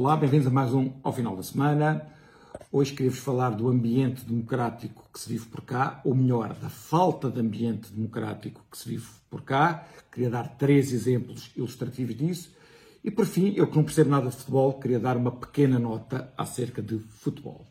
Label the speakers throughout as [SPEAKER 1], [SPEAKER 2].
[SPEAKER 1] Olá, bem-vindos a mais um Ao Final da Semana. Hoje queria-vos falar do ambiente democrático que se vive por cá, ou melhor, da falta de ambiente democrático que se vive por cá. Queria dar três exemplos ilustrativos disso. E por fim, eu que não percebo nada de futebol, queria dar uma pequena nota acerca de futebol.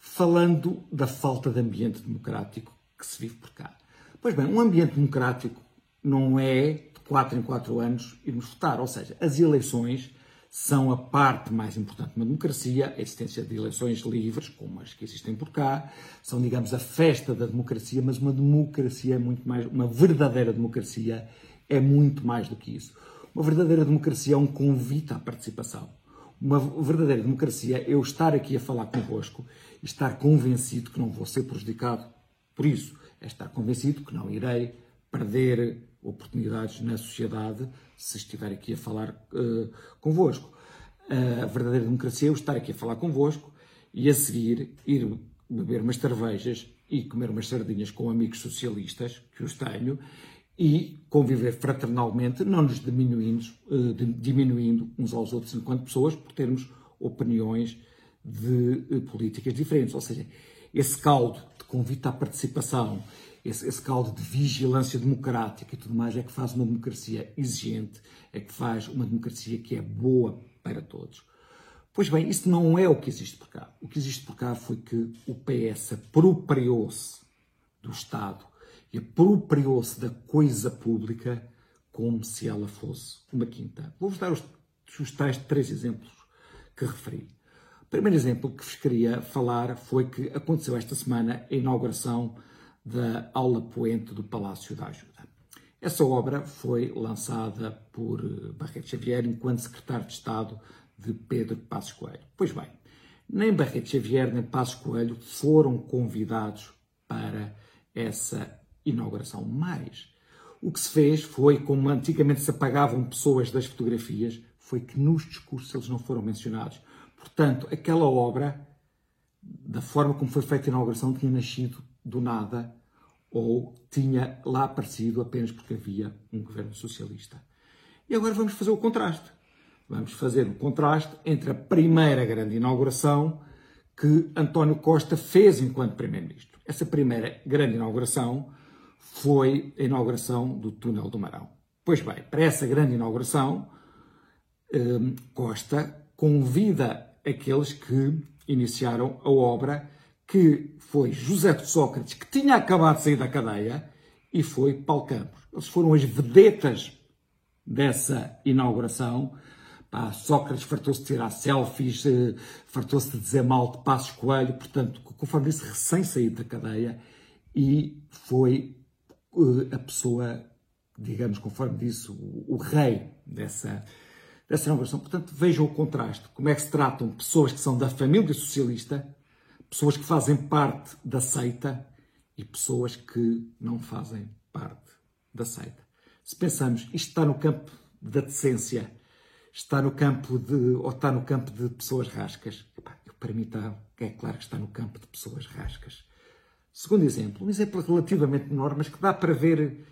[SPEAKER 1] Falando da falta de ambiente democrático que se vive por cá. Pois bem, um ambiente democrático não é de 4 em 4 anos irmos votar, ou seja, as eleições são a parte mais importante de uma democracia, a existência de eleições livres, como as que existem por cá, são, digamos, a festa da democracia, mas uma democracia é muito mais, uma verdadeira democracia é muito mais do que isso. Uma verdadeira democracia é um convite à participação. Uma verdadeira democracia é eu estar aqui a falar convosco e estar convencido que não vou ser prejudicado por isso. É estar convencido que não irei perder oportunidades na sociedade se estiver aqui a falar uh, convosco. A verdadeira democracia é eu estar aqui a falar convosco e a seguir ir beber umas cervejas e comer umas sardinhas com amigos socialistas, que os tenho, e conviver fraternalmente, não nos diminuindo, uh, diminuindo uns aos outros enquanto pessoas, por termos opiniões de uh, políticas diferentes. Ou seja, esse caldo de convite à participação esse, esse caldo de vigilância democrática e tudo mais é que faz uma democracia exigente, é que faz uma democracia que é boa para todos. Pois bem, isso não é o que existe por cá. O que existe por cá foi que o PS apropriou-se do Estado e apropriou-se da coisa pública como se ela fosse uma quinta. Vou-vos dar os, os tais três exemplos que referi. O primeiro exemplo que vos queria falar foi que aconteceu esta semana a inauguração da aula poente do Palácio da Ajuda. Essa obra foi lançada por eh, Barreto Xavier enquanto secretário de Estado de Pedro Passos Coelho. Pois bem, nem Barreto Xavier nem Passos Coelho foram convidados para essa inauguração. Mas o que se fez foi, como antigamente se apagavam pessoas das fotografias, foi que nos discursos eles não foram mencionados. Portanto, aquela obra, da forma como foi feita a inauguração, tinha nascido do nada ou tinha lá aparecido apenas porque havia um governo socialista. E agora vamos fazer o contraste. Vamos fazer o contraste entre a primeira grande inauguração que António Costa fez enquanto Primeiro-Ministro. Essa primeira grande inauguração foi a inauguração do Túnel do Marão. Pois bem, para essa grande inauguração, hum, Costa convida aqueles que iniciaram a obra que foi José de Sócrates, que tinha acabado de sair da cadeia, e foi Paulo Campos. Eles foram as vedetas dessa inauguração. Pá, Sócrates fartou-se de tirar selfies, eh, fartou-se de dizer mal de Passos Coelho, portanto, conforme disse, recém-saído da cadeia, e foi uh, a pessoa, digamos, conforme disse, o, o rei dessa, dessa inauguração. Portanto, vejam o contraste, como é que se tratam pessoas que são da família socialista, pessoas que fazem parte da seita e pessoas que não fazem parte da seita. Se pensamos, isto está no campo da decência, está no campo de, ou está no campo de pessoas rascas, epá, para mim está, é claro que está no campo de pessoas rascas. Segundo exemplo, um exemplo relativamente menor, mas que dá para ver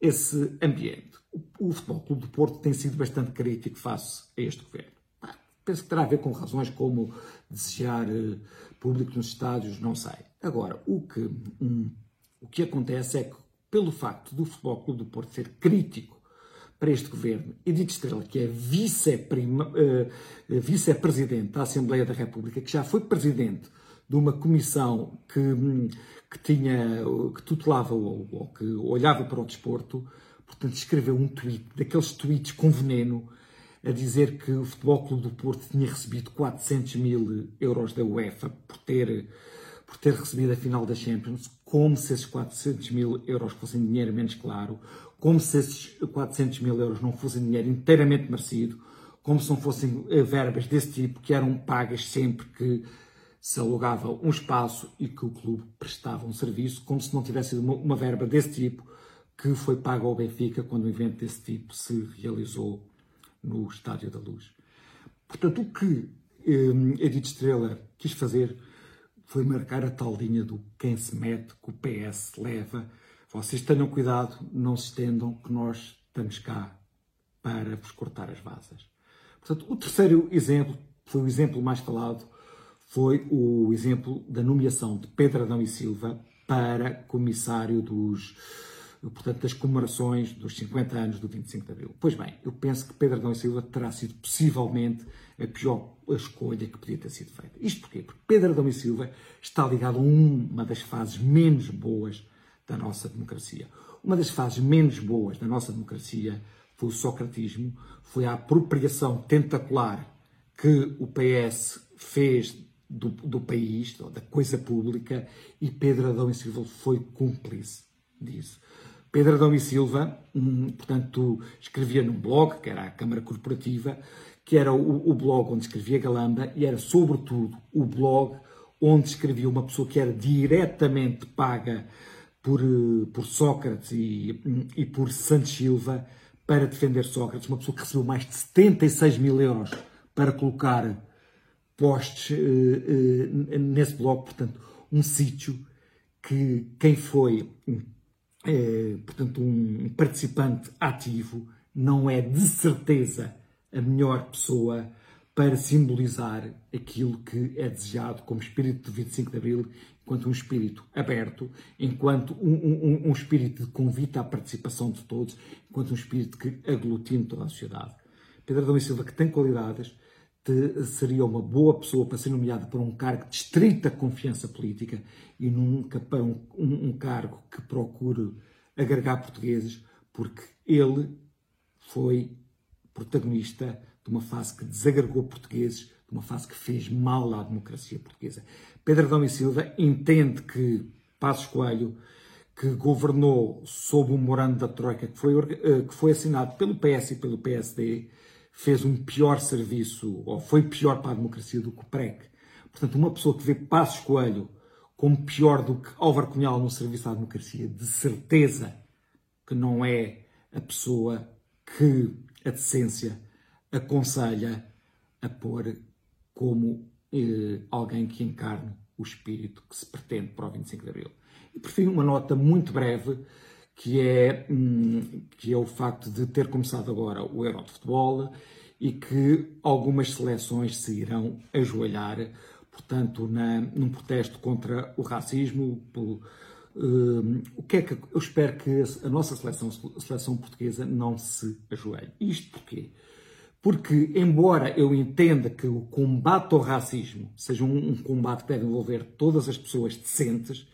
[SPEAKER 1] esse ambiente. O, o Futebol Clube do Porto tem sido bastante crítico face a este governo. Penso que terá a ver com razões como desejar eh, público nos estádios, não sei. Agora, o que, um, o que acontece é que, pelo facto do Futebol Clube do Porto ser crítico para este governo, Edith Estrela, que é eh, vice-presidente da Assembleia da República, que já foi presidente de uma comissão que, que tinha, que tutelava ou, ou que olhava para o desporto, portanto, escreveu um tweet, daqueles tweets com veneno, a dizer que o Futebol Clube do Porto tinha recebido 400 mil euros da UEFA por ter, por ter recebido a final da Champions, como se esses 400 mil euros fossem dinheiro menos claro, como se esses 400 mil euros não fossem dinheiro inteiramente merecido, como se não fossem eh, verbas desse tipo que eram pagas sempre que se alugava um espaço e que o clube prestava um serviço, como se não tivesse uma, uma verba desse tipo que foi paga ao Benfica quando um evento desse tipo se realizou no Estádio da Luz. Portanto, o que eh, Edith Estrela quis fazer foi marcar a tal linha do quem se mete, que o PS leva. Vocês tenham cuidado, não se estendam, que nós estamos cá para vos cortar as vasas. Portanto, o terceiro exemplo foi o exemplo mais falado, foi o exemplo da nomeação de Pedro Adão e Silva para comissário dos, portanto, das comemorações dos 50 anos do 25 de Abril. Pois bem, eu penso que Pedro Adão e Silva terá sido possivelmente a pior escolha que podia ter sido feita. Isto porquê? Porque Pedro Adão e Silva está ligado a uma das fases menos boas da nossa democracia. Uma das fases menos boas da nossa democracia foi o socratismo, foi a apropriação tentacular que o PS fez do, do país, da coisa pública, e Pedro Adão e Silva foi cúmplice disso. Pedro Adão e Silva, hum, portanto, escrevia num blog, que era a Câmara Corporativa, que era o, o, blog onde escrevia Galamba e era, sobretudo, o blog onde escrevia uma pessoa que era diretamente paga por, eh, por Sócrates e, e por Santos Silva para defender Sócrates, uma pessoa que recebeu mais de 76 mil euros para colocar posts uh, uh, nesse blog, portanto, um sítio que quem foi é, portanto, um participante ativo não é de certeza a melhor pessoa para simbolizar aquilo que é desejado como espírito de 25 de Abril, enquanto um espírito aberto, enquanto um, um, um espírito de convite à participação de todos, enquanto um espírito que aglutine toda a sociedade. Pedro e Silva, que tem qualidades, seria uma boa pessoa para ser nomeada para um cargo de estrita confiança política e nunca para um, um, um cargo que procure agregar portugueses, porque ele foi protagonista de uma fase que desagregou portugueses, de uma fase que fez mal à democracia portuguesa. Pedro Adão e Silva entende que Passos Coelho, que governou sob o morando da Troika, que foi, eh, que foi assinado pelo PS e pelo PSD, fez um pior serviço, ou foi pior para a democracia do que o PREC. Portanto, uma pessoa que vê Passos Coelho como pior do que Álvaro Cunhal no serviço à democracia, de certeza que não é a pessoa que a decência aconselha a pôr como eh, alguém que encarne o espírito que se pretende para o 25 de Abril. E por fim, uma nota muito breve, que é, hum, que é o facto de ter começado agora o Euro de Futebol e que algumas seleções se irão ajoelhar, portanto, na, num protesto contra o racismo, Uh, o que é que eu espero que a nossa seleção, a seleção portuguesa não se ajoelhe? Isto porquê? Porque, embora eu entenda que o combate ao racismo seja um, um combate que deve envolver todas as pessoas decentes,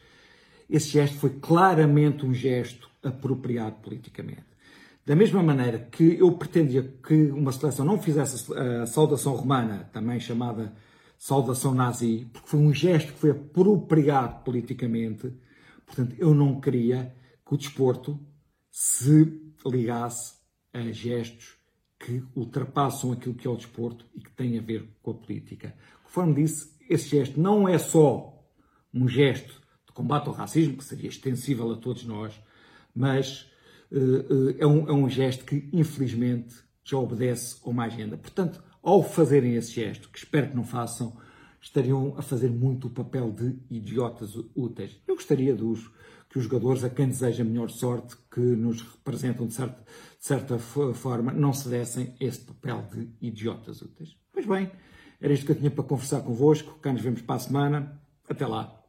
[SPEAKER 1] esse gesto foi claramente um gesto apropriado politicamente. Da mesma maneira que eu pretendia que uma seleção não fizesse a saudação romana, também chamada saudação nazi, porque foi um gesto que foi apropriado politicamente, portanto, eu não queria que o desporto se ligasse a gestos que ultrapassam aquilo que é o desporto e que têm a ver com a política. Conforme disse, esse gesto não é só um gesto combate ao racismo, que seria extensível a todos nós, mas uh, é, um, é um gesto que, infelizmente, já obedece a uma agenda. Portanto, ao fazerem esse gesto, que espero que não façam, estariam a fazer muito o papel de idiotas úteis. Eu gostaria dos, que os jogadores, a quem deseja melhor sorte, que nos representam de certa, de certa forma, não se dessem esse papel de idiotas úteis. Pois bem, era isto que eu tinha para conversar convosco. Cá nos vemos para a semana. Até lá.